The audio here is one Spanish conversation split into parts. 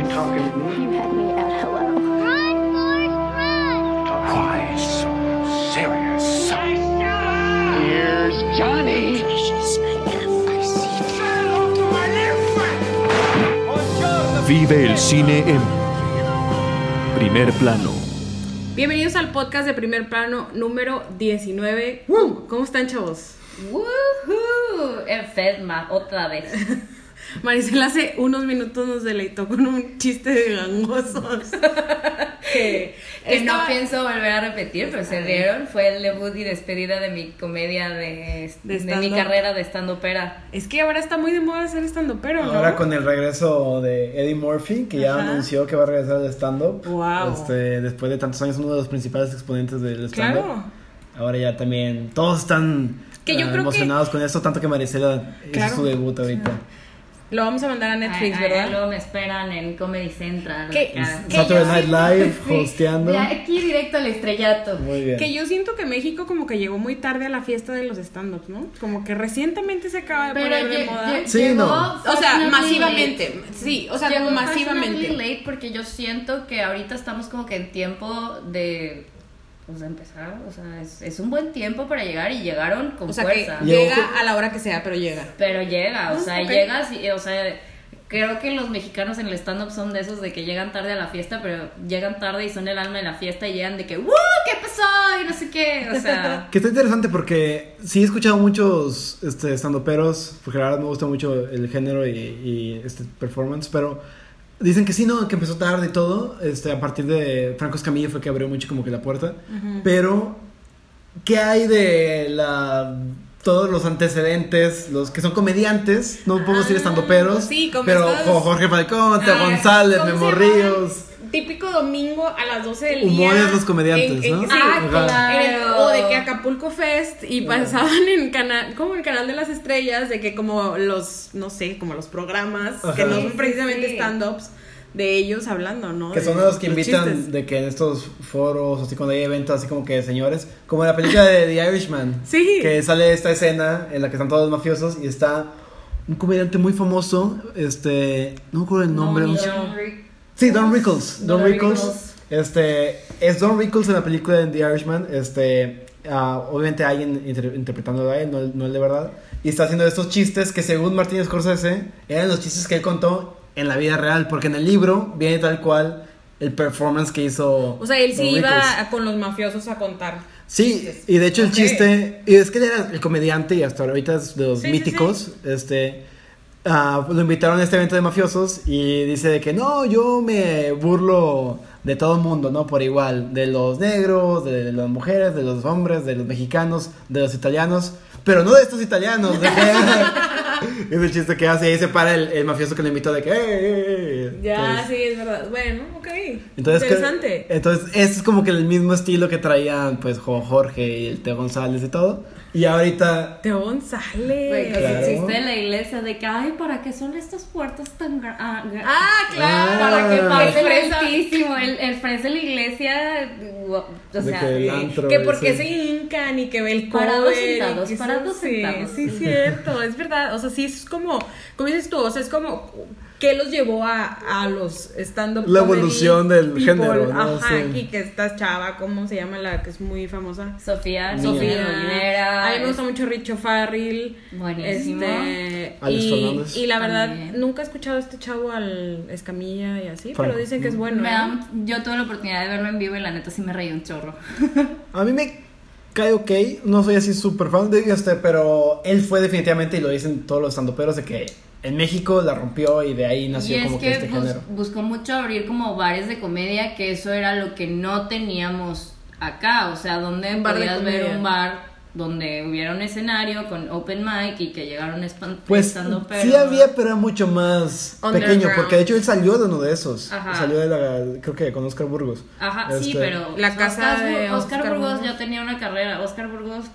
You talking to me? You had me at hello. Run, Forrest, run! Why so serious? Here's Johnny. Vive el cine en primer plano. Bienvenidos al podcast de primer plano número 19. ¿Cómo, cómo están, chavos? ¡Woohoo! Enferma, otra vez. Maricela hace unos minutos nos deleitó con un chiste de gangosos. que Que no pienso volver a repetir, pero se rieron. Fue el debut y despedida de mi comedia de, De de, mi carrera de stand opera. Es que ahora está muy de moda ser estando pero, ¿no? Ahora con el regreso de Eddie Murphy, que ya Ajá. anunció que va a regresar al stand-up. Wow. Este, después de tantos años, uno de los principales exponentes del stand-up. Claro. Ahora ya también todos están Que yo ah, creo que- emocionados con esto, tanto que Maricela Claro. hizo su debut ahorita. Lo vamos a mandar a Netflix, Ay, ay, ¿verdad? luego me esperan en Comedy Central. ¿Qué? acá. ¿Qué? Saturday Night Live, Sí, hosteando. de aquí directo al estrellato. Muy bien. Que yo siento que México como que llegó muy tarde a la fiesta de los stand-ups, ¿no? Como que recientemente se acaba de Pero poner de moda. Sí, no. O sea, masivamente. late. Sí, o sea, Llegó masivamente. late porque yo siento que ahorita estamos como que en tiempo de pues de empezar, o sea, es, es un buen tiempo para llegar y llegaron con O sea, que fuerza. Llega a la hora que sea, pero llega. Pero llega, o Ah, sea, ok. llegas y, o sea, creo que los mexicanos en el stand-up son de esos de que llegan tarde a la fiesta, pero llegan tarde y son el alma de la fiesta y llegan de que, ¡Woo! ¿Qué pasó? Y no sé qué, o sea... Que está interesante porque sí he escuchado muchos este, estandoperos, porque la verdad me gusta mucho el género y, y este performance, pero dicen que sí, no, que empezó tarde y todo. Este, a partir de Franco Escamilla fue que abrió mucho como que la puerta. Pero, ¿qué hay de la todos los antecedentes, los que son comediantes, no puedo decir estandoperos, sí, como pero Jorge Falcón, Teo Ah, González, ¿cómo se Memo? Ríos. Típico domingo a las 12 del Humores día. los comediantes, ¿no? sí, Ah, Ajá. en el- claro. o de que Acapulco Fest y pasaban en canal, como el canal de las estrellas, de que como los, no sé, como los programas, Ajá. que no son precisamente sí. stand-ups, de ellos hablando, ¿no? Que De son los que invitan chistes. de que en estos foros, así cuando hay eventos, así como que de señores, como en la película de The Irishman, Sí. que sale esta escena en la que están todos mafiosos y está un comediante muy famoso, este, no me acuerdo el nombre, No, un- sí, Don Rickles, Don, Don Rickles, Rickles. este, es Don Rickles en la película de The Irishman, este, ah, obviamente alguien inter- interpretándolo a él, no, no él de verdad, y está haciendo estos chistes que según Martínez Scorsese eran los chistes que él contó en la vida real, porque en el libro viene tal cual el performance que hizo. O sea, él sí Don iba Rickles. con los mafiosos a contar. Sí, y de hecho el chiste, y es que él era el comediante y hasta ahorita es de los Sí, sí, míticos, este, ah, lo invitaron a este evento de mafiosos y dice de que no, yo me burlo de todo el mundo, ¿no? Por igual, de los negros, de las mujeres, de los hombres, de los mexicanos, de los italianos, pero no de estos italianos, de que... es el chiste que hace y ahí se para el, el mafioso que le invitó de que... "Eh, eh, eh". Ya, Entonces- sí, es verdad. Bueno, ok. entonces, que- Interesante. entonces, este es como que el mismo estilo que traían, pues, Jo- Jorge y el Teo González y todo. Y ahorita, Teo González. Güey, pues Claro. existe en la iglesia de que, ay, ¿para qué son estas puertas tan gra- ah, gra- Ah, claro. Para que Ah. pase altísimo, el, el fresa de la iglesia, o De sea, que el antro, que porque sí. se hincan y que ve el cover Parados sentados, parados sí, sentados. Sí, cierto, es verdad. O sea, sí es como, como dices tú, o sea, es como ¿qué los llevó a, a los stand-up La evolución del people? género, ¿no? Ajá, Sí. y que esta chava, ¿cómo se llama la que es muy famosa? Sofía, Sofía. Molina, A mí me gusta mucho Richo Farrell. Buenísimo. Este, Alex y, Fernández. y la verdad, También. nunca he escuchado a este chavo al Escamilla y así, Franco. pero dicen que es bueno. Me ¿eh? da- yo tuve la oportunidad de verlo en vivo y la neta sí me reí un chorro. a mí me cae ok. No soy así súper fan de este, pero él fue definitivamente, y lo dicen todos los estandoperos, de que en México la rompió y de ahí nació y es como que, que este bus- género. buscó mucho abrir como bares de comedia, que eso era lo que no teníamos acá. O sea, donde podías ver un bar donde hubiera un escenario con open mic y que llegaron Pues estando sí había, pero era mucho más pequeño, porque de hecho él salió de uno de esos. Ajá. Salió de la, creo que con Oscar Burgos. Ajá, sí, Este, pero La casa Oscar, de Oscar Oscar Burgos Burgos. ya tenía una carrera. Oscar Burgos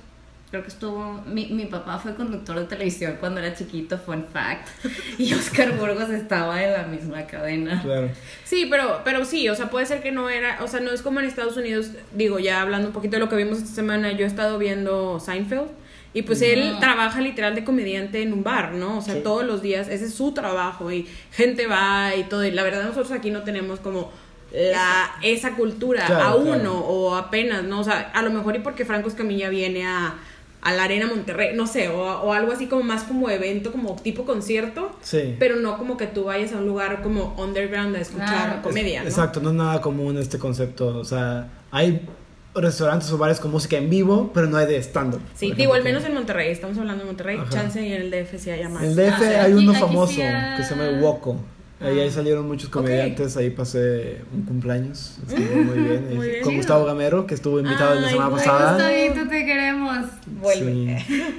creo que estuvo mi, mi papá fue conductor de televisión cuando era chiquito, fun fact. Y Oscar Burgos estaba en la misma cadena. Claro. Sí, pero, pero sí, o sea, puede ser que no era, o sea, no es como en Estados Unidos, digo, ya hablando un poquito de lo que vimos esta semana, yo he estado viendo Seinfeld Y pues él trabaja literal de comediante en un bar, ¿no? O sea, todos los días, ese es su trabajo y gente va y todo. Y la verdad nosotros aquí no tenemos como la, esa cultura Claro, aún claro. o, o apenas, ¿no? O sea, a lo mejor y porque Franco Escamilla viene a, a la Arena Monterrey, no sé, o, o algo así como más como evento, como tipo concierto. Sí. Pero no como que tú vayas a un lugar como underground a escuchar Ah, comedia, ¿no? Exacto, no es nada común este concepto. O sea, hay restaurantes o bares con música en vivo, pero no hay de stand-up. Sí, digo, al menos en Monterrey, estamos hablando de Monterrey, Ajá. chance y en el DF sí haya más. En el DF Ah, hay aquí- uno aquí famoso que se llama Woco. Ahí, Ah. ahí salieron muchos comediantes, ahí pasé un cumpleaños. Estuvo muy bien. Muy bien. con. Gustavo Gamero, que estuvo invitado la Ay, semana güey, pasada. Gustavito, te queremos. Vuelve. Sí.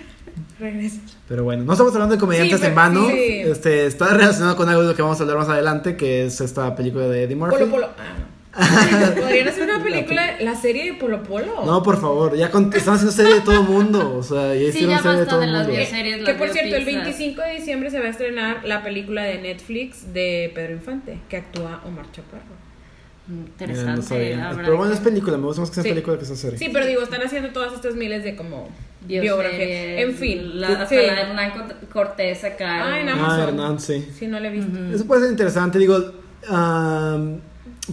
Regresa. Pero bueno, no estamos hablando de comediantes Sí, en vano. sí. Este, está relacionado con algo de lo que vamos a hablar más adelante, que es esta película de Eddie Murphy. Polo Polo. Ah, no. Podrían hacer una película, la serie de Polo Polo. No, por favor, ya con- están haciendo serie de todo el mundo. O sea, ya Sí, hicieron ya serie de todo de el las mundo. bioseries. Que por cierto, el biopizzas. 25 de diciembre se va a estrenar la película de Netflix de Pedro Infante, que actúa Omar Chaparro. Mira, Interesante. no Pero bueno, es película, me gusta más que sea Sí. película que sea serie. Sí, pero digo, están haciendo todas estas miles de como biografías. En fin. La, hasta sí. la de Hernán Cort- Cortés acá. Ah, en Ah, Amazon. Hernán, sí. Sí, no la he visto. Eso puede ser interesante, digo. am,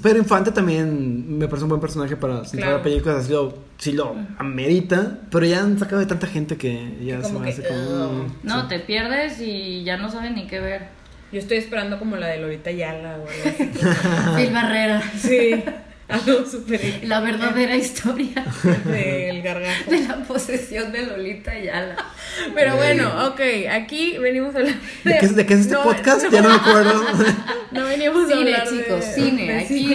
Pedro Infante también me parece un buen personaje para centrar Claro. la película, así lo, sí lo amerita, pero ya han sacado de tanta gente que ya Que se como me que, hace como... No, sí. te pierdes y ya no sabes ni qué ver. Yo estoy esperando como la de Lolita Yala o algo así. Phil Barrera. Sí, algo súper La verdadera historia del gargajo. de la posesión de Lolita Yala. Pero bueno, ok, aquí venimos a hablar ¿De qué, de qué es este No, podcast? no. Ya no me acuerdo. No veníamos a Cine, hablar de- chicos, cine. de Aquí.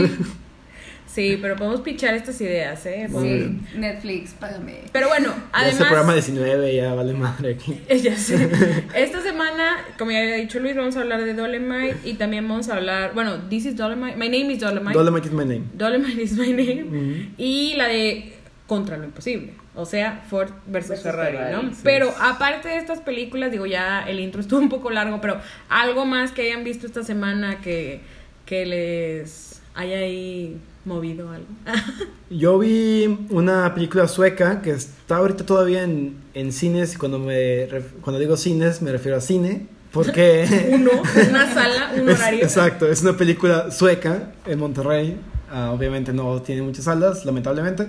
Sí, pero podemos pichar estas ideas, ¿eh? Podemos- Sí, Netflix, págame. Pero bueno, ya este además... programa 19 ya vale madre aquí. Ya sé. Esta semana, como ya había dicho Luis, vamos a hablar de Dolemite y también vamos a hablar, bueno, This is Dolemite, My Name is Dolemite. Dolemite is my name. Dolemite is my name. Y la de Contra lo Imposible. O sea, Ford versus, Versus Ferrari, Ferrari, ¿no? sí. Pero aparte de estas películas, digo, ya el intro estuvo un poco largo, pero algo más que hayan visto esta semana que, que les haya ahí movido algo. Yo vi una película sueca que está ahorita todavía en, en cines y cuando, me, cuando digo cines me refiero a cine porque... Uno, una sala, un Es- horario. exacto, es una película sueca en Monterrey. Ah, obviamente no tiene muchas salas, lamentablemente.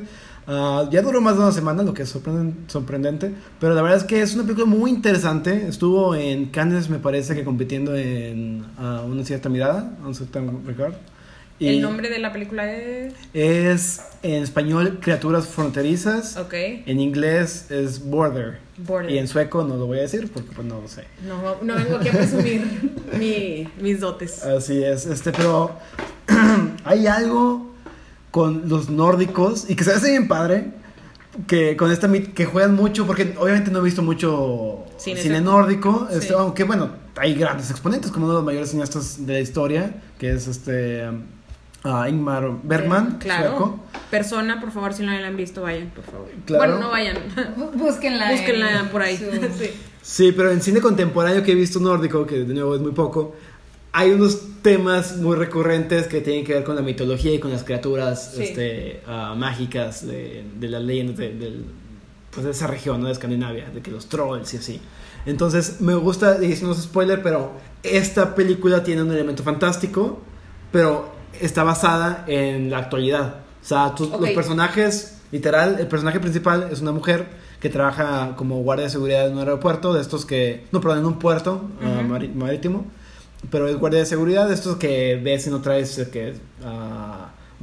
Ah, ya duró más de una semana, lo que es sorprenden- sorprendente. Pero la verdad es que es una película muy interesante. Estuvo en Cannes, me parece que compitiendo en ah, una cierta mirada, un certain regard. Y El nombre de la película es. es en español Criaturas Fronterizas. Ok. En inglés es Border. Border. Y en sueco no lo voy a decir porque pues no lo sé. No, no vengo aquí a presumir mi- mis dotes. Así es, este, pero hay algo con los nórdicos y que se hace bien padre. Que con esta que juegan mucho, porque obviamente no he visto mucho Cine nórdico, este, aunque bueno, hay grandes exponentes, como uno de los mayores cineastas de la historia, que es este ah, Ingmar Bergman, Claro. sueco. Persona, por favor, si no la han visto, vayan, por favor. Claro. Bueno, no vayan. Bú- Búsquenla. en Búsquenla por ahí. Sí. Sí, pero en cine contemporáneo que he visto nórdico, que de nuevo es muy poco, hay unos temas muy recurrentes que tienen que ver con la mitología y con las criaturas Sí. este, ah, mágicas de, de las leyendas de, pues de esa región, ¿no? de Escandinavia, de que los trolls y así. Entonces, me gusta, y no es spoiler, pero esta película tiene un elemento fantástico, pero está basada en la actualidad. O sea, los personajes, literal, el personaje principal es una mujer que trabaja como guardia de seguridad en un aeropuerto, de estos que, no, perdón, en un puerto ah, marítimo, pero es guardia de seguridad, estos que ves si no traes eh, que,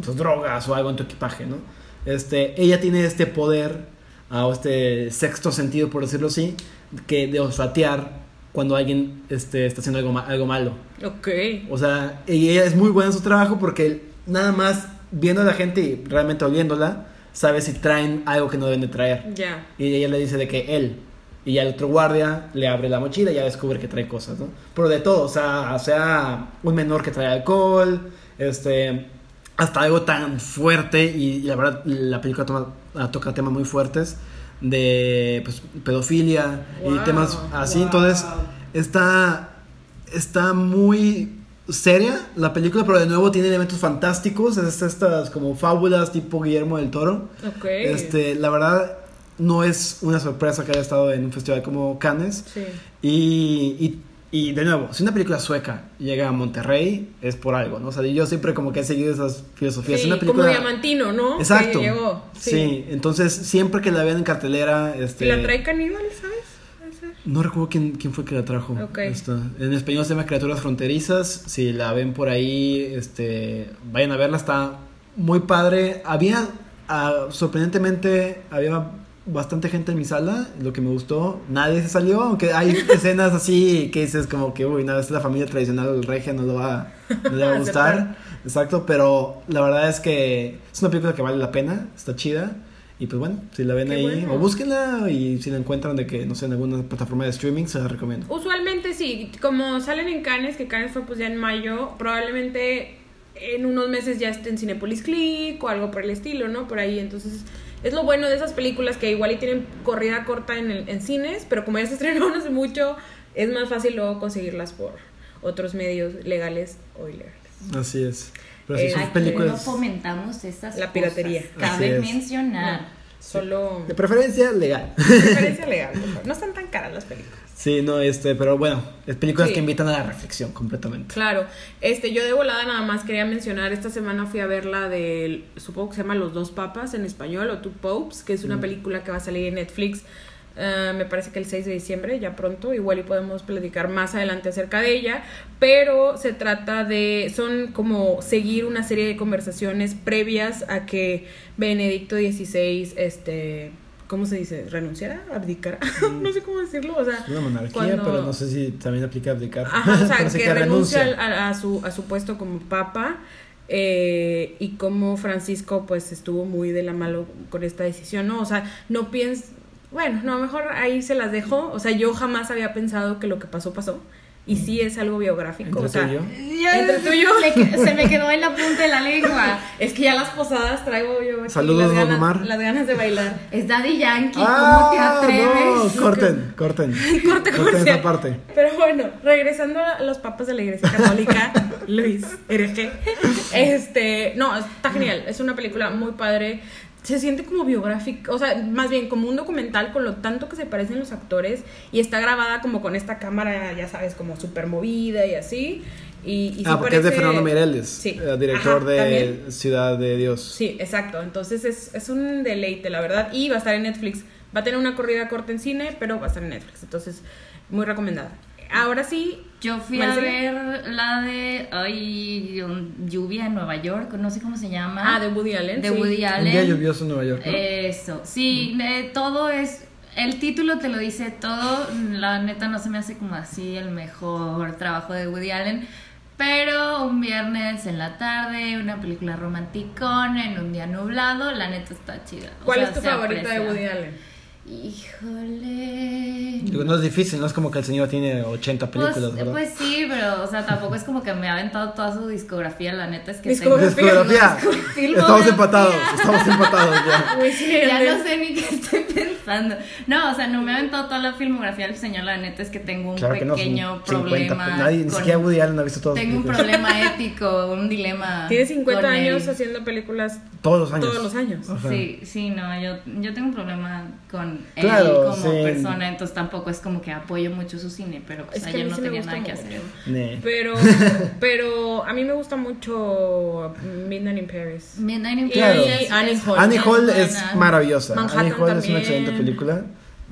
pues, drogas o algo en tu equipaje, ¿no? Este, ella tiene este poder, ah, o este sexto sentido, por decirlo así, que de olfatear cuando alguien este, está haciendo algo, ma- algo malo. Ok. O sea, y ella es muy buena en su trabajo porque nada más viendo a la gente y realmente oliéndola, sabe si traen algo que no deben de traer. Ya. Y ella le dice de que él. Y ya el otro guardia le abre la mochila y ya descubre que trae cosas, ¿no? Pero de todo, o sea, sea un menor que trae alcohol, este, hasta algo tan fuerte y, y la verdad la película toma- toca temas muy fuertes de pues, pedofilia Wow, y temas así, wow. entonces está, está muy seria la película, pero de nuevo tiene elementos fantásticos, es estas como fábulas tipo Guillermo del Toro. Ok. Este, la verdad, no es una sorpresa que haya estado en un festival como Cannes. Sí. Y, y, y de nuevo, si una película sueca llega a Monterrey, es por algo, ¿no? O sea, yo siempre como que he seguido esas filosofías. Sí, una película... como Diamantino, ¿no? Exacto. Que llegó. Sí. entonces siempre que la vean en cartelera, este... ¿Y la trae Caníbal, sabes? No recuerdo quién, quién fue que la trajo. Ok. Esta. En español se llama Criaturas Fronterizas. Si la ven por ahí, este, vayan a verla. Está muy padre. Había, ah, sorprendentemente, había bastante gente en mi sala. Lo que me gustó, nadie se salió. Aunque hay escenas así que dices como que, uy, nada, esta es la familia tradicional del regia, no, lo va, no le va a gustar. Exacto, pero la verdad es que es una película que vale la pena. Está chida. Y pues bueno, si la ven Qué ahí, bueno. o búsquenla y si la encuentran de que, no sé, en alguna plataforma de streaming, se la recomiendo. Usualmente sí, como salen en Cannes, que Cannes fue pues ya en mayo, probablemente en unos meses ya esté en Cinepolis Click o algo por el estilo, ¿no? Por ahí, entonces es lo bueno de esas películas que igual y tienen corrida corta en, el- en cines, pero como ya se estrenaron hace mucho, es más fácil luego conseguirlas por otros medios legales o ilegales. Así es. Pero sí, Eh, son Aquí no películas fomentamos estas La piratería. cosas. Cabe mencionar. Solo de preferencia legal. preferencia legal, por favor. no están tan caras las películas. Sí, no, este, pero bueno, es películas Sí. que invitan a la reflexión completamente. Claro, este, yo de volada nada más quería mencionar, esta semana fui a ver la del, supongo que se llama Los Dos Papas en español, o Two Popes, que es una película que va a salir en Netflix, eh, me parece que el 6 de diciembre, ya pronto, igual y podemos platicar más adelante acerca de ella, pero se trata de, son como seguir una serie de conversaciones previas a que Benedicto XVI, este... ¿Cómo se dice? ¿Renunciara? ¿Abdicara? no sé cómo decirlo. O sea, Es una monarquía, cuando- pero no sé si también aplica abdicar. Ajá, o sea, que, renuncia a, a su, a su puesto como papa eh, y como Francisco pues estuvo muy de la mano con esta decisión, ¿no? O sea, no pienso, bueno, no, mejor ahí se las dejo, o sea, yo jamás había pensado que lo que pasó pasó y sí es algo biográfico, Entre o sea, tú y yo. Entre tú y yo. Le que- se me quedó en la punta de la lengua. es que ya las posadas traigo yo Saludos, las, don ganas, Omar. las ganas de bailar. Es Daddy Yankee, ¿cómo te Ah, atreves? no, corten, corten. Corte corten esa parte. Pero bueno, regresando a los papas de la iglesia católica, Luis, hereje. Este, no, está genial. Es una película muy padre. Se siente como biográfica, o sea, más bien como un documental con lo tanto que se parecen los actores y está grabada como con esta cámara, ya sabes, como súper movida y así. Y, y sí ah, porque es de Fernando Mireles, Sí. eh, director Ajá, de también. Ciudad de Dios. Sí, exacto. Entonces es, es un deleite, la verdad. Y va a estar en Netflix. Va a tener una corrida corta en cine, pero va a estar en Netflix. Entonces, muy recomendada. Ahora sí. Yo fui a ver la de ay, un- Lluvia en Nueva York, no sé cómo se llama. Ah, de Woody Allen. De sí. Woody Un Allen. día lluvioso en Nueva York. ¿no? Eso, sí, eh, todo es. El título te lo dice todo. La neta no se me hace como así el mejor trabajo de Woody Allen. Pero un viernes en la tarde, una película romanticona en un día nublado, la neta está chida. O ¿Cuál sea, es tu favorita de. Woody Allen? Híjole. Digo, no es difícil, no es como que el señor tiene 80 películas, Pues, ¿verdad? pues sí, pero, o sea, tampoco es como que me ha aventado toda su discografía, la neta es que Discografía. Discografía. Filmografía. Estamos empatados, estamos empatados ya. Sí, Ya no sé ni qué estoy pensando. No, o sea, no me ha aventado toda la filmografía del señor, la neta es que tengo un Claro que no, son pequeño 50 problema. pe- Nadie, ni siquiera Woody Allen ha visto todas Tengo un películas. problema ético, un dilema. Tiene 50 con años él. haciendo películas Todos los años. todos los años. Sí, sí, no, yo, yo tengo un problema con Claro, él como sí. persona, entonces tampoco es como que apoyo mucho su cine, pero pues Es ayer no sí tenía nada que hacer. Pero, pero a mí me gusta mucho Midnight in Paris. Midnight in Claro. Paris es- Annie es- Hall. Annie Hall es es maravillosa. Manhattan Annie Hall es una también. excelente película.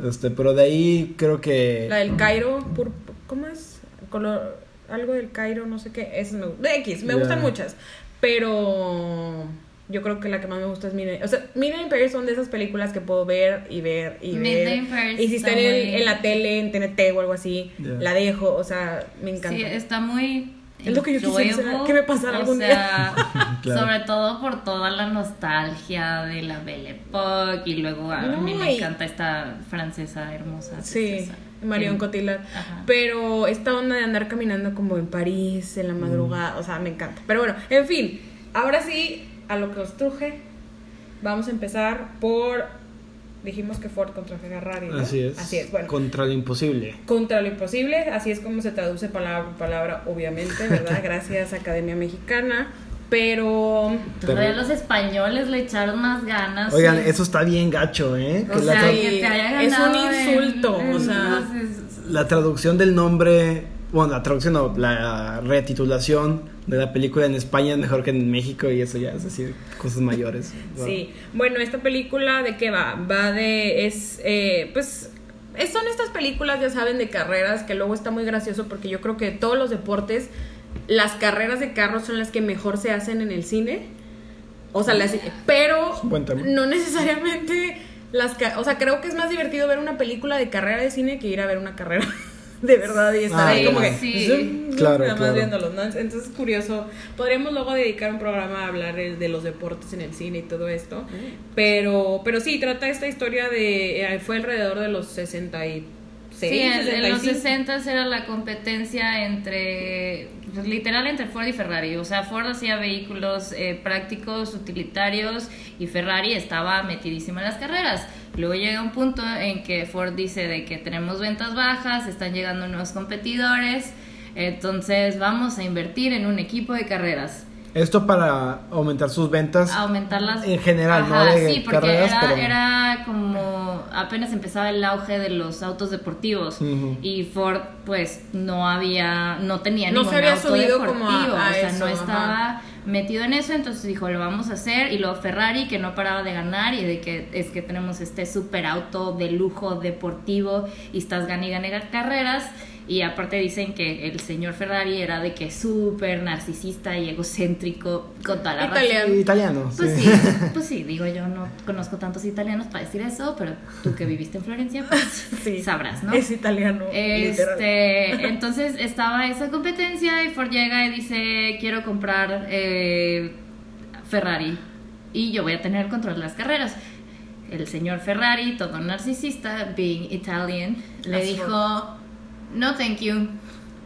Este, pero de ahí creo que. La del Cairo, pur- ¿cómo es? Color, algo del Cairo, no sé qué. Esa me, de X, me Ya. gustan muchas. Pero yo creo que la que más me gusta es Midnight. O sea, Midnight in Paris son de esas películas que puedo ver y ver y ver. Midnight in Paris y si está en, está el- muy- en la tele, en TNT o algo así, la dejo. O sea, me encanta. Sí, está muy. Es lo que yo quisiera que me pasara o algún sea, Claro. Sobre todo por toda la nostalgia de la Belle Époque y luego a No, mí me encanta esta francesa hermosa. Sí, princesa. Marion Cotillard. Ajá. Pero esta onda de andar caminando como en París, en la madrugada, o sea, me encanta. Pero bueno, en fin, ahora sí, a lo que os truje, vamos a empezar por. Dijimos que Ford contra Ferrari. ¿no? Así es. Así es, bueno. Contra lo imposible. Contra lo imposible, así es como se traduce palabra por palabra, obviamente, ¿verdad? Gracias Academia Mexicana. Pero Todavía los españoles le echaron más ganas. Oigan, sí. eso está bien gacho, ¿eh? O Que la, sea, tra- que te haya es un insulto, o sea. es- la traducción del nombre, bueno, la traducción no, la retitulación de la película en España es mejor que en México y eso ya es decir cosas mayores. Sí, bueno, esta película de qué va? Va de, es, eh, pues, es- son estas películas, ya saben, de carreras, que luego está muy gracioso porque yo creo que todos los deportes, las carreras de carros son las que mejor se hacen en el cine. O sea, las, pero no necesariamente las, o sea, creo que es más divertido ver una película de carrera de cine que ir a ver una carrera de verdad y estar Ah, ahí como que sí. zoom, zoom, Claro, nada más claro. viéndolos, ¿no? Entonces es curioso. Podríamos luego dedicar un programa a hablar de los deportes en el cine y todo esto. Pero, pero sí, trata esta historia de. eh, fue alrededor de los 66. Sí, en, en los 65. 60 era la competencia entre, literal entre Ford y Ferrari. O sea, Ford hacía vehículos eh, prácticos, utilitarios y Ferrari estaba metidísima en las carreras. Luego llega un punto en que Ford dice de que tenemos ventas bajas, están llegando nuevos competidores, entonces vamos a invertir en un equipo de carreras. Esto para aumentar sus ventas. aumentarlas. En general, no de sí, porque carreras, era, pero- era como apenas empezaba el auge de los autos deportivos. Y Ford pues no había no tenía No ningún se había auto subido deportivo, como a- a o sea, eso, no ajá. estaba metido en eso, entonces dijo, lo vamos a hacer y luego Ferrari que no paraba de ganar y de que es que tenemos este super auto de lujo deportivo y estás gane y carreras y aparte dicen que el señor Ferrari era de que súper narcisista y egocéntrico con toda la razón. Italiano. Italiano. Pues sí. sí, pues sí, digo yo no conozco tantos italianos para decir eso, pero tú que viviste en Florencia, pues Sí. sabrás, ¿no? Es italiano. literal. Este, entonces estaba esa competencia y Ford llega y dice quiero comprar eh, Ferrari y yo voy a tener el control de las carreras. El señor Ferrari, todo narcisista, being Italian, le dijo no thank you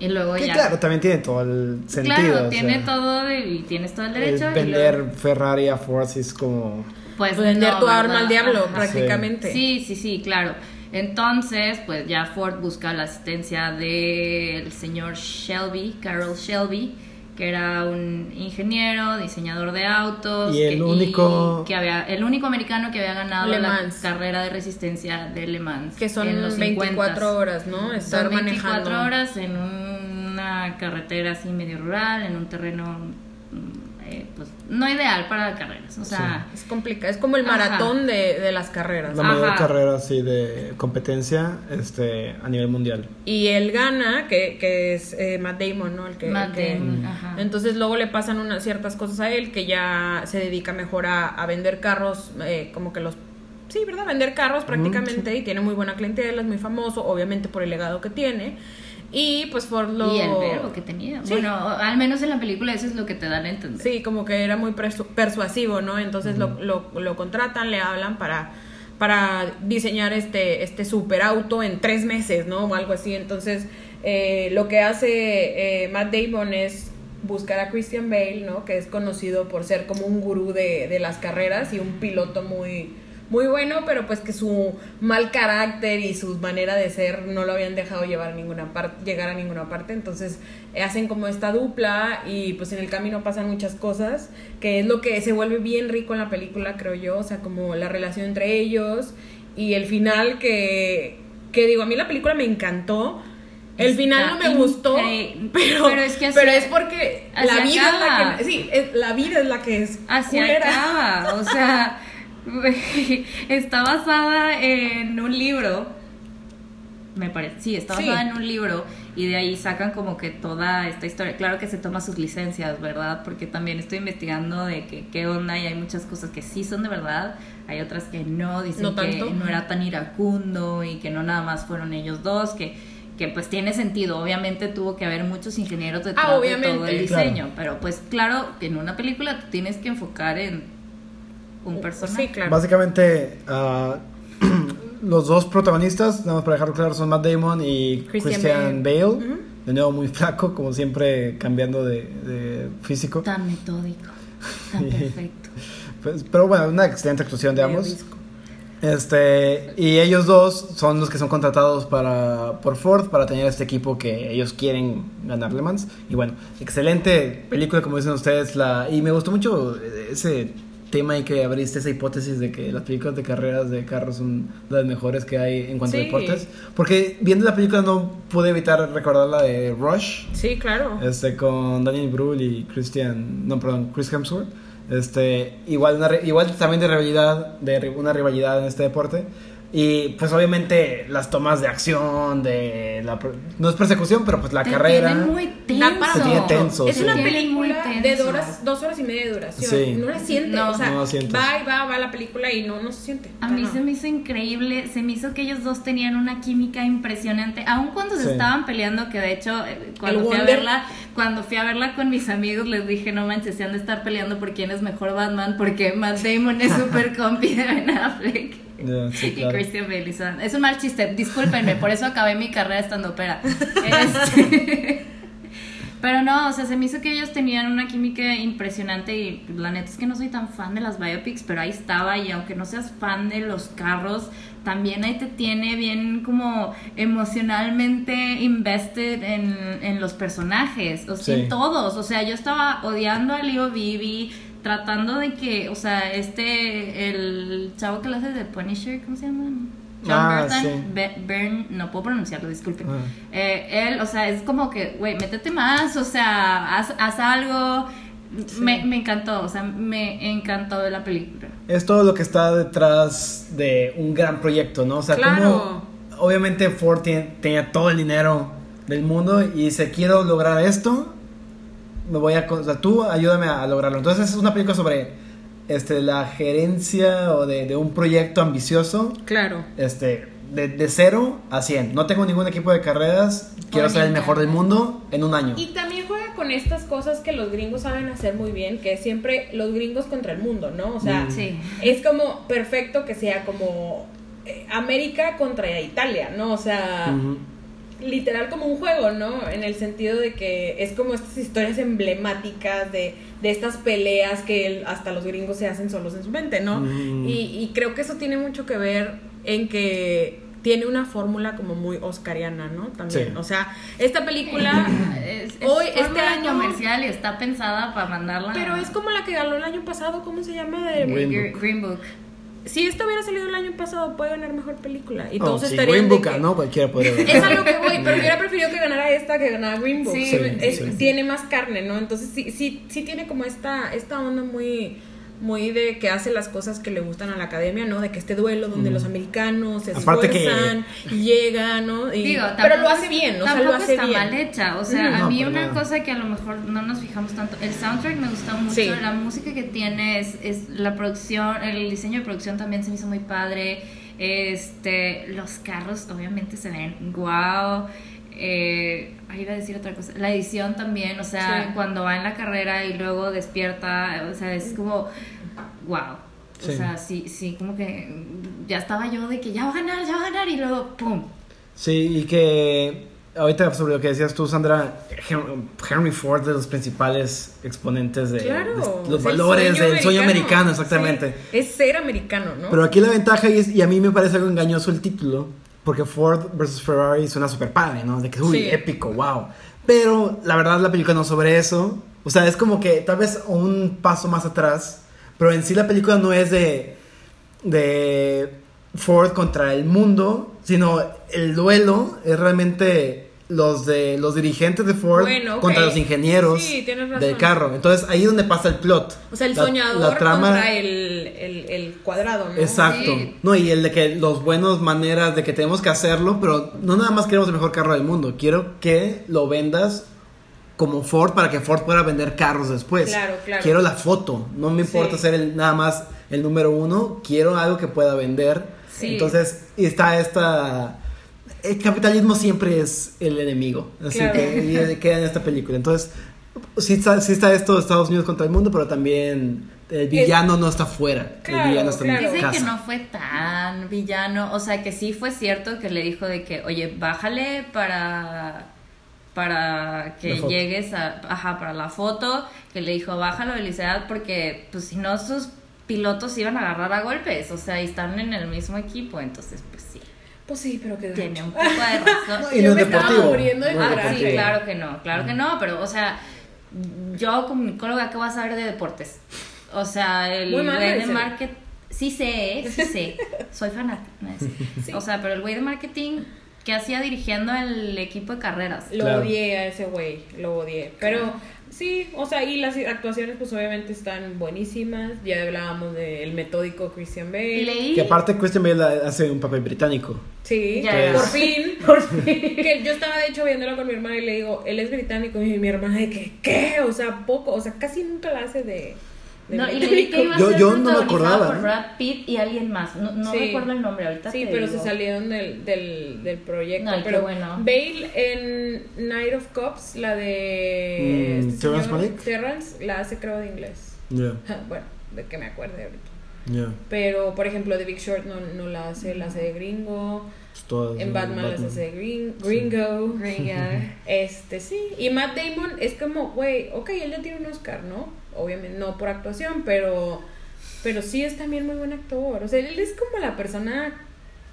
y luego Que ya. claro, también tiene todo el sentido. Claro, tiene sea, todo y tienes todo el el derecho. y vender luego- Ferrari a Ford sí es como. pues Vender no, tu arma ¿verdad? al diablo, Ajá. prácticamente. Sí, sí, sí, claro. Entonces, pues ya Ford busca la asistencia del señor Shelby, Carol Shelby, que era un ingeniero, diseñador de autos. Y el que, único- que había, el único americano que había ganado Le la carrera de resistencia de Le Mans. Que son en los 24 50s. horas, ¿no? Estar Son 24 manejando. horas en una carretera así medio rural, en un terreno, eh, pues no ideal para carreras. O sea, Es complicado. Es como el maratón de, de las carreras. La mayor Ajá. carrera así de competencia este, a nivel mundial. Y él gana, que, que es eh, Matt Damon, ¿no? El que, Matt el que- Damon, ajá. Entonces luego le pasan unas ciertas cosas a él que ya se dedica mejor a, a vender carros, eh, como que los... Sí, ¿verdad? Vender carros prácticamente y tiene muy buena clientela, es muy famoso, obviamente por el legado que tiene. Y pues Ford lo... Y el verbo que tenía. Sí. Bueno, al menos en la película eso es lo que te dan a entender. Sí, como que era muy persu- persuasivo, ¿no? Entonces lo, lo, lo contratan, le hablan para, para diseñar este, este super auto en tres meses, ¿no? O algo así. Entonces, eh, lo que hace eh, Matt Damon es buscar a Christian Bale, ¿no? Que es conocido por ser como un gurú de, de las carreras y un piloto muy muy bueno, pero pues que su mal carácter y su manera de ser no lo habían dejado llevar a ninguna parte, llegar a ninguna parte, entonces eh, hacen como esta dupla y pues en el camino pasan muchas cosas, que es lo que se vuelve bien rico en la película, creo yo, o sea, como la relación entre ellos y el final que que digo, a mí la película me encantó. El Está final no me gustó, pero, Pero es que así- pero es porque la vida es la que sí, es- la vida es la que es Así culera. acaba. O sea, está basada en un libro. Me parece. Sí, está Sí. basada en un libro. Y de ahí sacan como que toda esta historia. Claro que se toma sus licencias, ¿verdad? Porque también estoy investigando de que qué onda y hay muchas cosas que sí son de verdad. Hay otras que no. Dicen No que no era tan iracundo y que no nada más fueron ellos dos. Que, que pues tiene sentido. Obviamente tuvo que haber muchos ingenieros detrás de todo el Claro. diseño. Pero pues claro que en una película tú tienes que enfocar en un personaje. Sí, claro. Básicamente, ah, los dos protagonistas, nada más para dejarlo claro, son Matt Damon y Christian Christian, Bale. De nuevo, muy flaco, como siempre, cambiando de, de físico. Tan metódico, tan perfecto. Pues, pero bueno, una excelente actuación de ambos. Este, y ellos dos son los que son contratados para, por Ford para tener este equipo que ellos quieren ganar Le Mans. Y bueno, excelente película, como dicen ustedes. La, y me gustó mucho ese tema y que abriste esa hipótesis de que las películas de carreras de carros son las mejores que hay en cuanto a deportes. Porque viendo la película no pude evitar recordar la de Rush. Sí, claro. Este, con Daniel Brühl y Christian, no, perdón, Chris Hemsworth. Este, igual, una, igual también de rivalidad, de una rivalidad en este deporte. Y pues obviamente las tomas de acción, de la, no es persecución, pero pues la Te carrera. muy Se tiene tenso, es sí. una película de tenso. dos horas, dos horas y media de duración. Sí. No la sientes. No. o sea, No la sientes. va y va, va la película y no, no se siente. A mí No. se me hizo increíble, se me hizo que ellos dos tenían una química impresionante, aun cuando se Sí. estaban peleando, que de hecho eh, cuando El fui a verla, cuando fui a verla con mis amigos les dije, no manches, se han de estar peleando por quién es mejor Batman, porque Matt Damon es súper compi de Ben Affleck. Ya, sí, Y claro. Christian Bale Es un mal chiste, discúlpenme, por eso acabé mi carrera estando ópera. Este, Pero no, o sea, se me hizo que ellos tenían una química impresionante y la neta es que no soy tan fan de las biopics, pero ahí estaba y aunque no seas fan de los carros, también ahí te tiene bien como emocionalmente invested en, en los personajes, o sea, Sí. en todos. O sea, yo estaba odiando a Leo Vivi, tratando de que, o sea, este, el chavo que lo hace de Punisher, ¿cómo se llama? John Ah, Burton, sí. Be- Byrne, no puedo pronunciarlo, disculpen. Ah. Eh, él, o sea, es como que, güey, métete más, o sea, haz, haz algo. Me, me encantó, o sea, me encantó de la película. Es todo lo que está detrás de un gran proyecto, ¿no? O sea, Claro. como obviamente Ford tiene- tenía todo el dinero del mundo y dice, quiero lograr esto, me voy a... con- O sea, tú ayúdame a lograrlo. Entonces es una película sobre este, la gerencia o de, de un proyecto ambicioso, Claro. este, de, de cero a 100. No tengo ningún equipo de carreras, quiero ser el mejor del mundo en un año. Y también juega con estas cosas que los gringos saben hacer muy bien, que es siempre los gringos contra el mundo, ¿no? O sea, Mm. Sí. es como perfecto que sea como eh, América contra Italia, ¿no? O sea. Literal como un juego, ¿no? En el sentido de que es como estas historias emblemáticas de, de estas peleas que el- hasta los gringos se hacen solos en su mente, ¿no? Mm. Y, y creo que eso tiene mucho que ver en que tiene una fórmula como muy oscariana, ¿no? También. Sí. O sea, esta película... Es, es Hoy, este año- comercial y está pensada para mandarla. Pero es como la que ganó el año pasado, ¿cómo se llama? De- Green Green, Book. Green Book. Si esto hubiera salido el año pasado, puede ganar mejor película. Y Oh, todos si estarían Green de Book que- ganó, cualquiera podría ver. Es a lo que voy, pero yo hubiera preferido que ganara esta que ganara Green Book. Sí, Sí, Es- sí. Tiene más carne, ¿no? Entonces sí, sí, sí tiene como esta, esta onda muy, muy de que hace las cosas que le gustan a la academia, ¿no? De que este duelo donde los americanos se Aparte que- esfuerzan y llegan, ¿no? Y- Digo, pero lo hace bien, o sea, tampoco lo hace está bien. mal hecha. O sea, No, a mí una nada. cosa que a lo mejor no nos fijamos tanto, el soundtrack me gusta mucho, Sí. la música que tiene es, es la producción, el diseño de producción también se me hizo muy padre. Este, los carros obviamente se ven wow. Eh, ahí iba a decir otra cosa. La edición también, o sea, Sí. cuando va en la carrera y luego despierta, o sea, es como wow. Sí. O sea, sí, sí, como que ya estaba yo de que ya va a ganar, ya va a ganar y luego ¡pum! Sí, y que ahorita sobre lo que decías tú, Sandra, Hen- Henry Ford de los principales exponentes de, Claro. de los valores del sueño americano, exactamente. Sí, es ser americano, ¿no? Pero aquí la ventaja y, es- y a mí me parece algo engañoso el título, porque Ford versus Ferrari suena súper padre, ¿no? De que, uy, Sí. épico, wow. Pero la verdad la película no es sobre eso. O sea, es como que tal vez un paso más atrás, pero en sí la película no es de, de Ford contra el mundo, sino el duelo es realmente los de los dirigentes de Ford Bueno, contra los ingenieros Sí, del carro. Entonces ahí es donde pasa el plot. o sea, el La- soñador la trama- contra el, el, el cuadrado, ¿no? Exacto. Sí. No, y el de que los buenos maneras de que tenemos que hacerlo, pero no nada más queremos el mejor carro del mundo. Quiero que lo vendas como Ford para que Ford pueda vender carros después. Claro, claro. Quiero la foto. No me importa Sí. ser el, nada más el número uno. Quiero algo que pueda vender. Sí. Entonces, y está esta. El capitalismo siempre es el enemigo. Así Claro. que y queda en esta película. Entonces, sí está, sí está esto de Estados Unidos contra el mundo, pero también el villano no está fuera. Claro, el villano está claro. en Dicen casa. que no fue tan villano, o sea que sí fue cierto que le dijo de que, oye, bájale para para que llegues a, ajá, para la foto, que le dijo, bájalo velocidad porque pues si no sus pilotos iban a agarrar a golpes, o sea, y están en el mismo equipo, entonces pues sí, Pues sí, pero que tiene un poco de razón. Y Yo no me es estaba muriendo de Ah, sí, claro que no, claro que no, pero, o sea, yo como psicóloga, ¿qué voy a saber de deportes? O sea, el güey de marketing, sí sé, ¿eh? sí sé, soy fanática. O sea, pero el güey de marketing, ¿qué hacía dirigiendo el equipo de carreras? Lo Claro. odié a ese güey, lo odié. Pero sí, o sea, y las actuaciones pues obviamente están buenísimas. Ya hablábamos del metódico Christian Bale. Y leí... Que aparte Christian Bale hace un papel británico. Sí, Ya, por fin, por fin. Que yo estaba de hecho viéndolo con mi hermana y le digo, él es británico. Y mi hermana de que, ¿qué? O sea, poco, o sea, casi nunca la hace de... No, y británico. leí que iba a Yo- ser yo no me acordaba, por ¿eh? Brad Pitt y alguien más. No, no Sí. recuerdo el nombre ahorita. Sí, te pero digo. se salieron del, del, del proyecto. Qué pero bueno. Bale en Night of Cops, la de... Mm, este Terrence Malick. Terrence, la hace creo de inglés. Ya, bueno, de que me acuerde ahorita. ya. Pero, por ejemplo, The Big Short no, no la hace, la hace de gringo. Todas, En ¿no? Batman, las hace gring- gringo. Gringo. Este, sí. Y Matt Damon es como, güey, ok, él ya tiene un Oscar, ¿no? Obviamente no por actuación, pero, pero sí es también muy buen actor. O sea, él es como la persona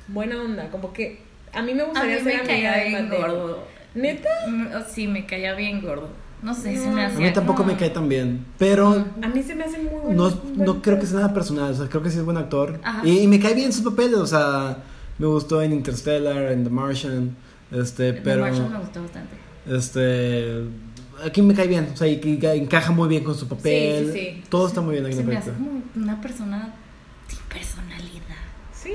buena onda, como que a mí me A gustaría mí ser me amiga caía de bien Matt Damon. gordo. ¿Neta? Mm, Sí, me caía bien gordo. No sé, se No. me A A mí tampoco como- me cae tan bien. Pero A mí se me hace muy bueno. no, buen no creo que sea nada personal. O sea, creo que sí es buen actor. Ajá. Y, y me cae bien sus papeles. O sea, me gustó en Interstellar, en The Martian. Este, The pero. Martian me gustó bastante. Este. Aquí me cae bien. O sea, y encaja muy bien con su papel. Sí, sí, sí. Todo está muy bien aquí Se en la me hace película. como una persona sin personalidad. Sí,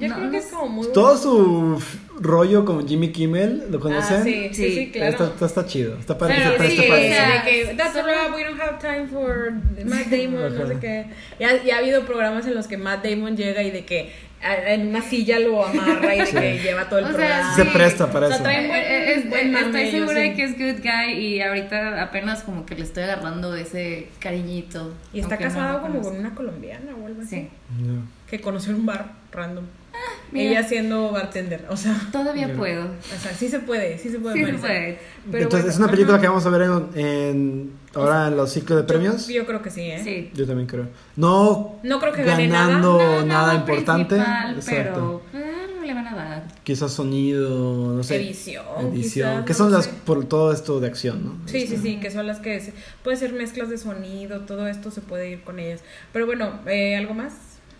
yo No, creo que es como muy Todo su rollo con Jimmy Kimmel, ¿lo Ah, conocen? sí, sí, sí, Sí. claro. Está, está, está chido. Está padre Pero que se Sí, preste sí, para o sea, que that's a solo- wrap, we don't have time for Matt Damon, no sé qué. Ya, ya ha habido programas en los que Matt Damon llega y de que en una silla lo amarra y de que lleva todo el O sea, programa. Se presta para O sea, eso. trae buen- es- buen estoy mame, segura sí. de que es good guy y ahorita apenas como que le estoy agarrando ese cariñito. Y está no casado lo como con una colombiana o algo así. Sí. Ya. Que conoció en un bar random. Mira. Ella siendo bartender. O sea, Todavía puedo. o sea, sí se puede, sí se puede. Sí se puede. Pero Entonces, bueno, es una película ajá. que vamos a ver en, en- ahora en los ciclos de premios. Yo, yo creo que sí, ¿eh? Sí. Yo también creo. No, No creo que gane ganando nada. No, nada no, importante. Exacto. Pero eh, no le van a dar. Quizás sonido, no sé. Edición, Edición. quizás, que no son las sé. por todo esto de acción, ¿no? Sí, sí, sí, que son las que se- puede ser mezclas de sonido, todo esto se puede ir con ellas. Pero bueno, eh, ¿algo más?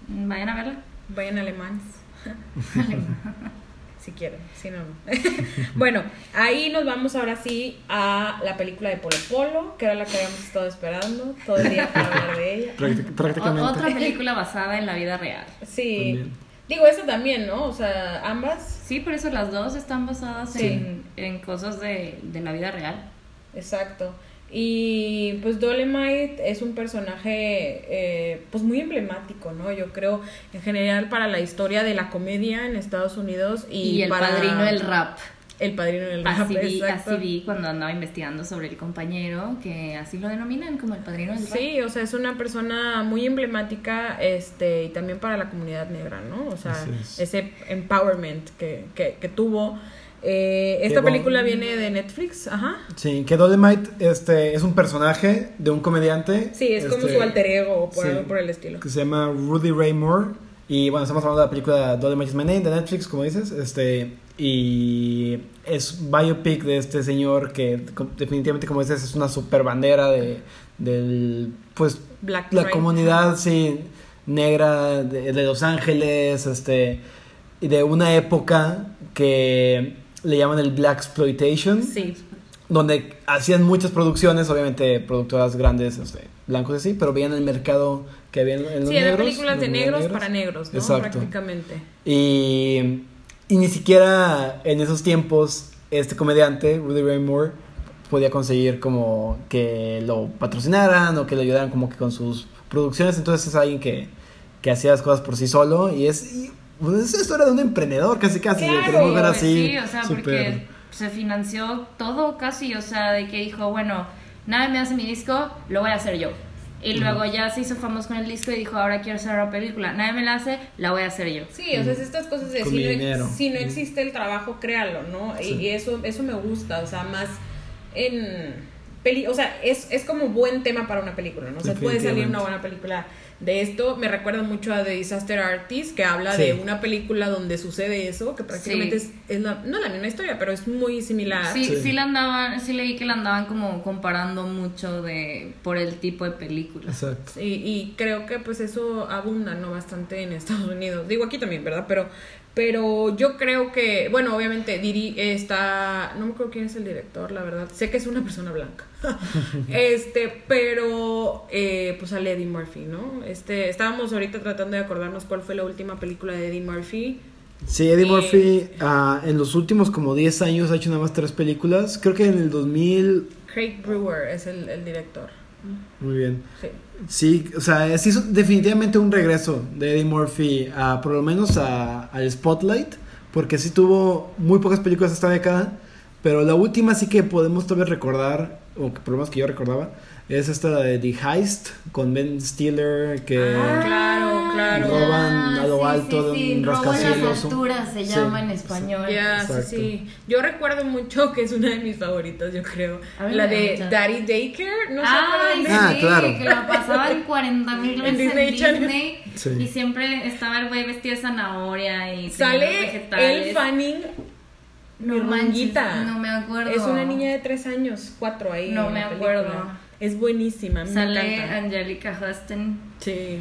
Vayan a verla. Vayan alemanes. si quieren, si no, no. bueno, ahí nos vamos ahora sí a la película de Polo Polo, que era la que habíamos estado esperando todo el día para hablar de ella. Prácticamente. otra película basada en la vida real. Sí. También. Digo, eso también, ¿no? O sea, ambas. Sí, por eso las dos están basadas Sí. en, en cosas de, de la vida real. Exacto. Y pues Dolemite es un personaje eh, pues muy emblemático, ¿no? Yo creo en general para la historia de la comedia en Estados Unidos y, Y, el para padrino del rap. El padrino del rap, Así vi, exacto. así vi cuando andaba investigando sobre el compañero, que así lo denominan como el padrino del rap. Sí, o sea, es una persona muy emblemática este y también para la comunidad negra, ¿no? O sea, es. ese empowerment que, que, que tuvo. Eh, esta película viene de Netflix, ajá. Sí, que Dolemite este, es un personaje de un comediante. Sí, es como este, su alter ego o por sí. algo por el estilo. que se llama Rudy Ray Moore. Y bueno, estamos hablando de la película Dolemite is My Name de Netflix, como dices. Este, y es biopic de este señor que definitivamente, como dices, es una super bandera de, del, pues, Black la Pride. comunidad, sí, negra de, de Los Ángeles, este, y de una época que le llaman el Black Exploitation Sí, donde hacían muchas producciones, obviamente productoras grandes, este, blancos así, pero veían el mercado que había en, los sí, eran negros. películas de los negros, para negros, ¿no? Exacto. Prácticamente. Y, y ni siquiera en esos tiempos este comediante, Rudy Ray Moore, podía conseguir como que lo patrocinaran o que le ayudaran como que con sus producciones, entonces es alguien que, que hacía las cosas por sí solo y es... y, pues, es historia de un emprendedor, casi casi. Claro, lo queremos ver Pues así. sí, o sea, súper- porque se financió todo casi, o sea, de que dijo, bueno, nadie me hace mi disco, lo voy a hacer yo. Y luego ya se hizo famoso con el disco y dijo, ahora quiero hacer una película. Nadie me la hace, la voy a hacer yo. Sí, o sea, es estas cosas de si no, si no existe el trabajo, créalo, ¿no? Y- Sí. Y, eso, eso me gusta, o sea, más en peli, o sea, es, es como buen tema para una película, ¿no? O sea, puede salir una buena película de esto. Me recuerda mucho a The Disaster Artist, que habla Sí. de una película donde sucede eso, que prácticamente Sí. es, es la, no la misma historia, pero es muy similar. Sí, Sí. sí. la andaban, sí leí que la andaban como comparando mucho de por el tipo de película. Exacto. Y, y creo que pues eso abunda, ¿no? Bastante en Estados Unidos. Digo aquí también, ¿verdad? Pero, pero yo creo que, bueno, obviamente Diri está, no me acuerdo quién es el director, la verdad. Sé que es una persona blanca. este, pero eh, pues sale Eddie Murphy, ¿no? Este, estábamos ahorita tratando de acordarnos cuál fue la última película de Eddie Murphy. Sí, Eddie Eh, Murphy ah, en los últimos como 10 años ha hecho nada más tres películas. Creo que en el 2000... Craig Brewer es el, el director. Muy bien. Sí. Sí, o sea, sí es definitivamente un regreso de Eddie Murphy a por lo menos a- al Spotlight, porque sí tuvo muy pocas películas esta década, pero la última sí que podemos todavía recordar, o que por lo menos que yo recordaba, es esta de The Heist con Ben Stiller que Ah, claro, claro. Roban a lo Ah, sí, alto sí, de sí, un en rascacielos, alturas se Sí, llama en sí. español. Ya, sí, Exacto. sí. Yo recuerdo mucho que es una de mis favoritas, yo creo. La de. Daddy Daycare, ¿no se Ay, acuerdan Ah, sí, claro. que la pasaban 40 mil veces en Disney. Sí. y siempre estaba el güey vestido de zanahoria y Sale el Fanning, No hermanita. no me acuerdo. Es una niña de tres años, cuatro ahí. No en me la acuerdo. película. Es buenísima, Sale encanta. Angelica Huston. Sí.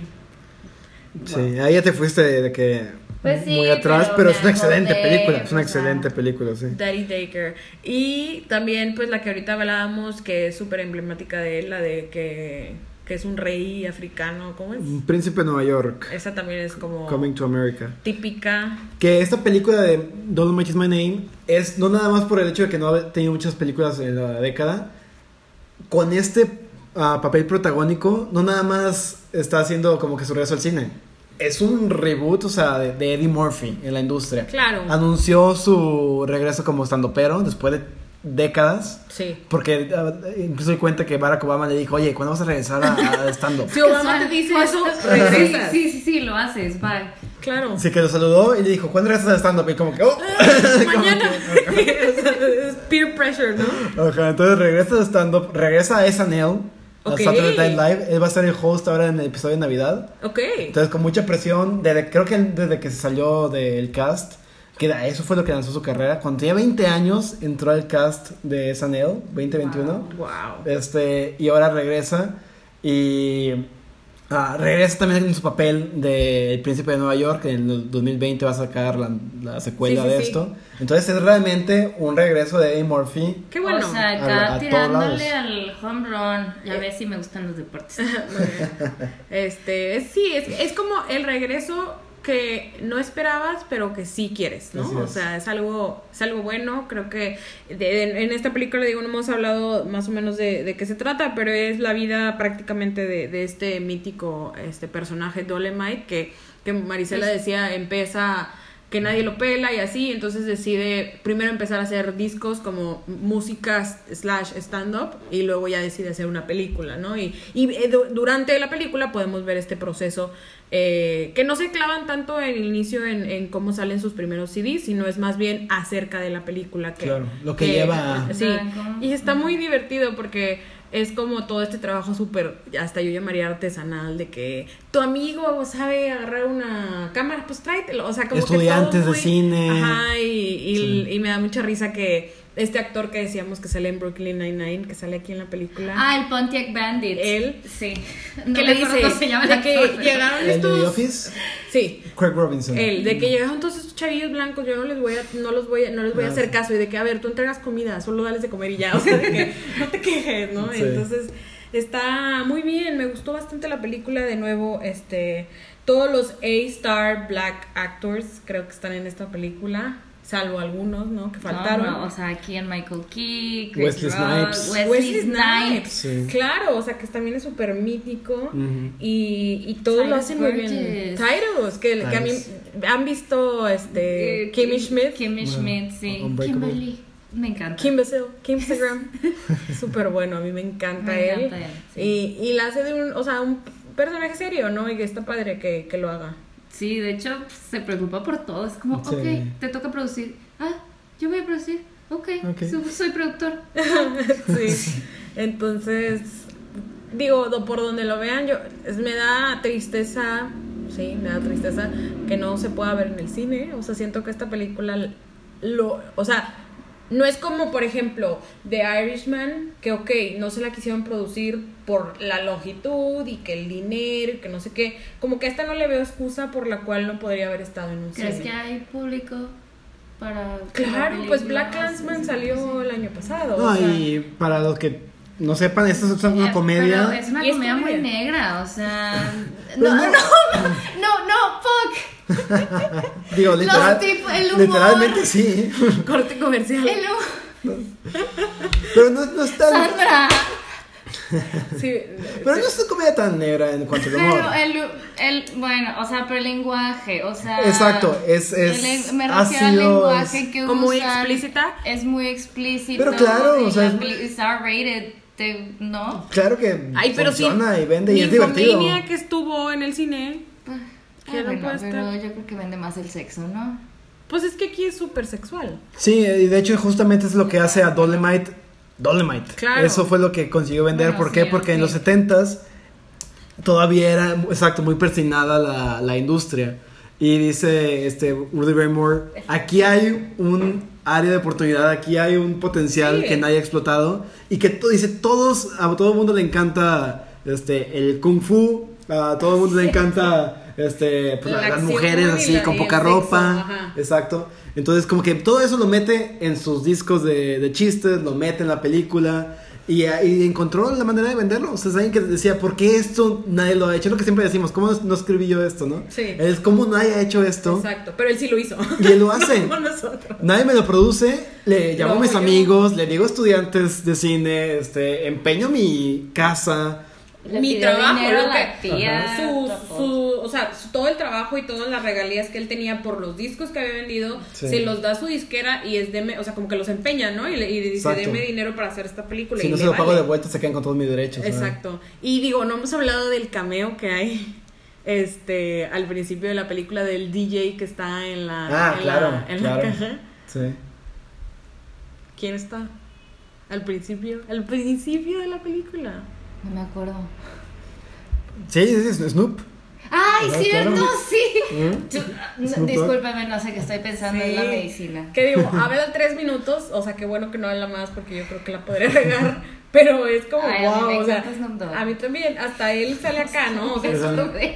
Sí, ahí ya te fuiste de, que Pues sí, muy atrás, pero es una excelente acordé, película, es una o sea. excelente película, sí. Daddy Daycare. Y también, pues, la que ahorita hablábamos, que es súper emblemática de él, la de que, que es un rey africano, ¿cómo es? Un Príncipe de Nueva York, Esa también es como Coming to America. típica. Que esta película de Dolomite is My Name es no nada más por el hecho de que no ha tenido muchas películas en la década. Con este ah, papel protagónico, no nada más está haciendo como que su regreso al cine. Es un reboot, o sea, de, de Eddie Murphy en la industria. Claro. Anunció su regreso como pero después de décadas. Sí. Porque ah, incluso di cuenta que Barack Obama le dijo, oye, ¿cuándo vas a regresar a, a stand-up? Si Obama te dice eso, regresas. Sí, sí, sí, lo haces, bye. Claro. Así que lo saludó y le dijo, ¿cuándo regresas a stand-up? Y como que, oh. Mañana. Es peer pressure, ¿no? Ajá, entonces regresa de stand-up, regresa a SNL, Ok. a Saturday Night Live. Él va a ser el host ahora en el episodio de Navidad. Ok. Entonces, con mucha presión, desde, creo que desde que se salió del cast, que da- eso fue lo que lanzó su carrera. Cuando tenía 20 años, entró al cast de SNL, 2021. Wow. Este, y ahora regresa. Y ah, regresa también en su papel de El Príncipe de Nueva York. En el 2020 va a sacar la, la secuela Sí, sí, de sí. esto. Entonces, es realmente un regreso de Eddie Murphy. Qué bueno. O sea, acá a tirándole al home run. Ya ves si me gustan los deportes. Este, es- sí, es, es como el regreso que no esperabas, pero que sí quieres, ¿no? O es. sea, es algo, es algo bueno. Creo que de- en, en esta película, digo, no hemos hablado más o menos de, de qué se trata, pero es la vida prácticamente de, de este mítico este personaje Dolemite, que, que Marisela decía, empieza que nadie lo pela y así, entonces decide primero empezar a hacer discos como música slash stand-up y luego ya decide hacer una película, ¿no? Y, y eh, du- durante la película podemos ver este proceso eh, que no se clavan tanto en el inicio en, en cómo salen sus primeros CDs, sino es más bien acerca de la película que... Claro, lo que lleva a- Sí, y está muy divertido porque es como todo este trabajo súper, hasta yo llamaría artesanal, de que tu amigo sabe agarrar una cámara, pues tráetelo. O sea, como que todo Estudiantes de cine. Ajá, y, y, Sí. y me da mucha risa que este actor que decíamos que sale en Brooklyn Nine-Nine, que sale aquí en la película. Ah, el Pontiac Bandit. Él. Sí. que No le me acuerdo dice se llama el de que actor, llegaron ¿El estos The Office? sí Craig Robinson. él, de que llegaron todos estos chavillos blancos, yo no les voy a, no los voy a, no les voy a Ah, hacer sí. caso, y de que, a ver, tú entregas comida, solo dales de comer y ya, o sea, de que no te quejes, ¿no? Sí. Entonces, está muy bien, me gustó bastante la película, de nuevo, este, todos los A-Star Black Actors creo que están en esta película, salvo algunos, ¿no? Que faltaron. No, no, o sea, aquí en Michael Key, Chris Wesley Rock, Snipes. Wesley, Wesley Snipes. Sí. Claro, o sea que también es súper mítico Ujú. y, y todos lo hacen muy bien. Tyrus, que, que a mí han visto este Eh, Kimmy Schmidt. Kimmy Bueno, Schmidt, sí. Kimberly. Me encanta. Kim Basile, Kim Instagram. Súper bueno, a mí me encanta Me él. encanta él, sí. y, y la hace de un, o sea, un personaje serio, ¿no? Y que está padre que, que lo haga. Sí, de hecho se preocupa por todo. Es como, Sí. ok, te toca producir. Ah, yo voy a producir. Ok, Ok. so- soy productor. Sí. Entonces, digo, por donde lo vean, yo es- me da tristeza, sí, me da tristeza que no se pueda ver en el cine. O sea, siento que esta película lo, o sea, no es como, por ejemplo, The Irishman, que ok, no se la quisieron producir por la longitud y que el dinero y que no sé qué. Como que a esta no le veo excusa por la cual no podría haber estado en un ¿Crees cine. que hay público para Claro, pues Black Clansman se- salió el año pasado. No, o sea, y para los que no sepan, esta es una Eh, comedia. Pero es una comedia muy negra, o sea. Pero No, no. no, no, no, fuck. Digo, literal, el humor. literalmente sí. corte comercial. El humor. Pero no, no es tan. Sandra. Sí, Pero no es una comedia tan negra en cuanto al humor. Pero el, el, bueno, o sea, pero el lenguaje, o sea. Exacto, es- es- el me refiero al lenguaje que como muy usan, explícita. Es muy explícito. Pero claro, o sea, es- te- ¿no? Claro que Ay, pero sí. funciona y vende y es divertido. Que estuvo en el cine. Ah, Que no bueno, puede pero estar. yo creo que vende más el sexo, ¿no? Pues es que aquí es súper sexual. Sí, y de hecho justamente es lo que hace a Dolemite Dolemite. Claro. Eso fue lo que consiguió vender. Bueno, ¿Por qué? sí, Porque en ok. los 70s todavía era, exacto, muy persignada la, la industria. Y dice este Rudy Ray Moore, aquí hay un área de oportunidad, aquí hay un potencial Sí. que nadie ha explotado. Y que to- dice, todos, a todo el mundo le encanta este, el kung fu, a todo el mundo le encanta este, pues, La las mujeres así la- con poca ropa. ajá. Exacto. Entonces, como que todo eso lo mete en sus discos de, de chistes, lo mete en la película. Y, y encontró la manera de venderlo. O sea, alguien que decía, ¿por qué esto nadie lo ha hecho? Es lo que siempre decimos, ¿cómo no, no escribí yo esto, no? Sí. Es como nadie ha hecho esto. Exacto. Pero él sí lo hizo. Y él lo hace. Como nosotros. Nadie me lo produce, le llamo Lo a mis yo. amigos, le digo a estudiantes de cine, este, empeño mi casa. Le Mi trabajo, lo la que- tía, su, su, o sea, su- todo el trabajo y todas las regalías que él tenía por los discos que había vendido, Sí. se los da a su disquera y es deme, o sea, como que los empeña, ¿no? Y le y dice, Exacto. deme dinero para hacer esta película. Si y no se lo pago de vuelta, se quedan con todos mis derechos. Exacto. Y digo, no hemos hablado del cameo que hay este al principio de la película del DJ que está en la, Ah, en claro, la, en claro. la caja. Sí. ¿Quién está? Al principio, al principio de la película. No me acuerdo. Sí, sí, sí, Snoop. ¡Ay, Ah, cierto! claro. Sí. ¿Mm? No, discúlpame, no sé qué estoy pensando en la Sí. medicina. Que digo, habla tres minutos, o sea, qué bueno que no habla más porque yo creo que la podría regar, pero es como, Ay, a mí wow, me o sea, a mí también, hasta él sale acá, ¿no? O sea,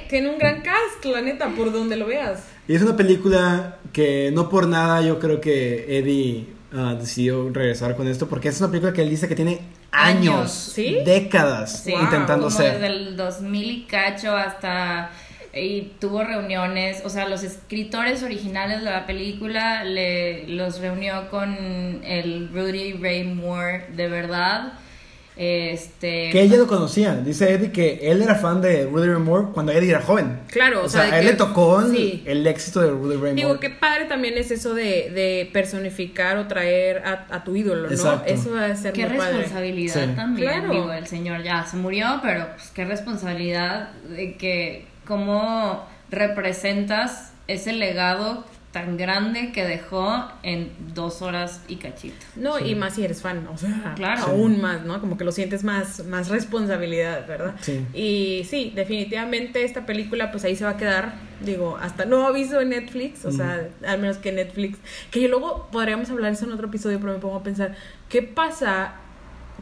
tiene un gran cast, la neta, por donde lo veas. Y es una película que no por nada yo creo que Eddie ah, decidió regresar con esto, porque es una película que él dice que tiene años, décadas Sí, intentando ser. desde el 2000 y cacho hasta y tuvo reuniones, o sea, los escritores originales de la película le los reunió con el Rudy Ray Moore de verdad. Este Que ella lo conocía, dice Eddie que él era fan de Rudy Ray Moore cuando Eddie era joven. Claro, o, o sea, a él que- le tocó el, sí. el éxito de Rudy Ray Digo, Moore. qué padre también es eso de, de personificar o traer a, a tu ídolo, ¿no? Eso va a ser Qué muy padre. responsabilidad Sí. también. Claro. Digo, el señor ya se murió, pero pues qué responsabilidad de que cómo representas ese legado tan grande que dejó en dos horas y cachito. No, y más si eres fan, o sea, Claro. aún más, ¿no? Como que lo sientes más, más responsabilidad, ¿verdad? Sí. Y sí, definitivamente esta película, pues ahí se va a quedar, digo, hasta no aviso en Netflix, o sea, al menos que Netflix, que yo luego podríamos hablar eso en otro episodio, pero me pongo a pensar, ¿qué pasa?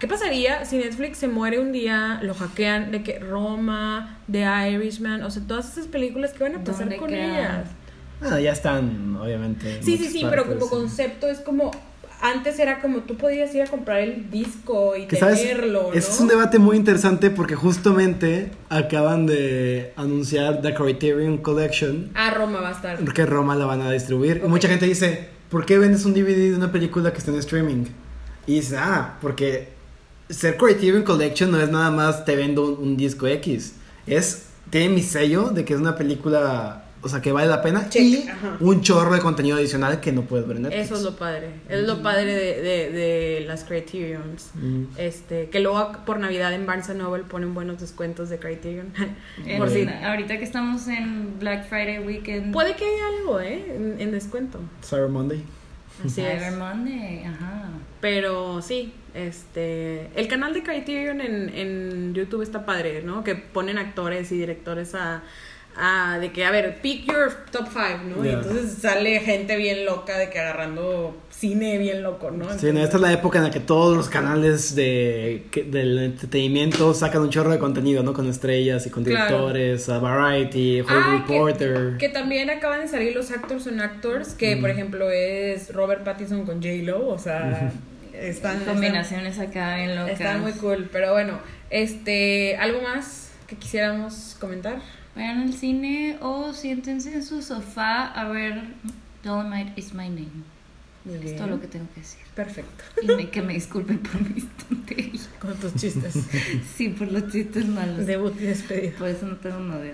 ¿Qué pasaría si Netflix se muere un día, lo hackean, de que Roma, The Irishman, o sea, todas esas películas que van a pasar ¿Dónde con quedan? ellas? Ah, ya están, obviamente. en Sí, sí, sí, pero como concepto es como antes era como tú podías ir a comprar el disco y Que sabes, tenerlo, ¿no? ese es un debate muy interesante porque justamente acaban de anunciar The Criterion Collection Ah, Roma va a estar. porque Roma la van a distribuir. Y mucha gente dice, ¿por qué vendes un DVD de una película que está en streaming? Y dice, ah, porque ser Criterion Collection no es nada más te vendo un, un disco X. Es, tiene mi sello de que es una película, o sea, que vale la pena Check, y ajá. un chorro de contenido adicional que no puedes ver en Netflix. Eso es lo padre. Es lo padre de, de, de las Criterions. Mm. Este, que luego por Navidad en Barnes Noble ponen buenos descuentos de Criterion. En- por si. Ahorita que estamos en Black Friday Weekend. Puede que haya algo, ¿eh? En, en descuento. Cyber Monday. Así es. Cyber Monday, ajá. Pero sí, este, el canal de Criterion en, en YouTube está padre, ¿no? Que ponen actores y directores a, a de que, a ver, pick your top five, ¿no? Y entonces sale gente bien loca de que agarrando cine bien loco, ¿no? Sí, no, esta es la época en la que todos los canales de, que- del entretenimiento sacan un chorro de contenido, ¿no? Con estrellas y con Claro. directores, a Variety, Hollywood Ah, que- Reporter. Que también acaban de salir los Actors on Actors, que por ejemplo es Robert Pattinson con J-Lo, o sea, están, están, Combinaciones acá en locas. están muy cool. Pero bueno, este, ¿algo más que quisiéramos comentar? Vayan al cine o siéntense en su sofá a ver Dolomite is my name. Muy Es todo lo que tengo que decir. Perfecto. Y me- que me disculpen por mis tonterías. Con tus chistes. Sí, por los chistes malos. Debut y despedida. Por eso no tengo novio.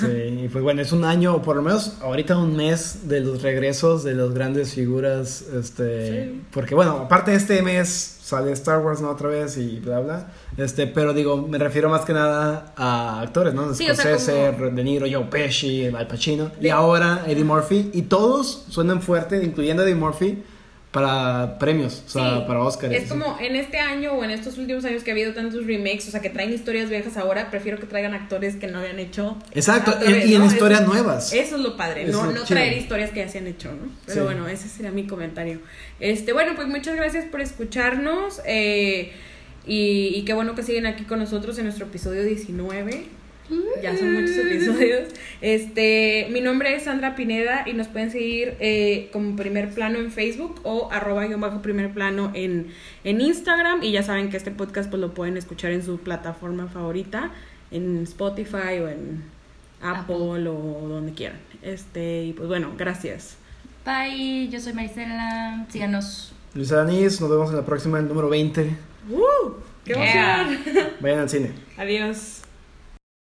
Sí, y pues bueno, es un año, o por lo menos ahorita un mes de los regresos de las grandes figuras, este, Sí. porque bueno, aparte de este mes sale Star Wars, ¿no? Otra vez y bla, bla, este, pero digo, me refiero más que nada a actores, ¿no? Sí, o sea, Scorsese, como- De Niro, Joe Pesci, Al Pacino, y ahora Eddie Murphy, y todos suenan fuerte, incluyendo Eddie Murphy, para premios, o sea, Sí, para Oscar. Es como en este año o en estos últimos años que ha habido tantos remakes, o sea, que traen historias viejas ahora, prefiero que traigan actores que no habían hecho. Exacto, y- y en ¿no? historias Eso- nuevas. Eso es lo padre, Eso no, no traer historias que ya se han hecho, ¿no? Pero Sí. bueno, ese sería mi comentario. Este, bueno, pues muchas gracias por escucharnos. eh, y, y qué bueno que siguen aquí con nosotros en nuestro episodio 19. Ya son muchos episodios. Este, mi nombre es Sandra Pineda y nos pueden seguir eh, como primer plano en Facebook o arroba guion bajo primer plano en, en Instagram. Y ya saben que este podcast pues lo pueden escuchar en su plataforma favorita, en Spotify o en Apple, o donde quieran. Este, y pues bueno, gracias. Bye, yo soy Marisela. Síganos. Luis Aranís, nos vemos en la próxima, el número 20. ¡Uh! ¡Qué Yeah. emoción! Vayan al cine. Adiós.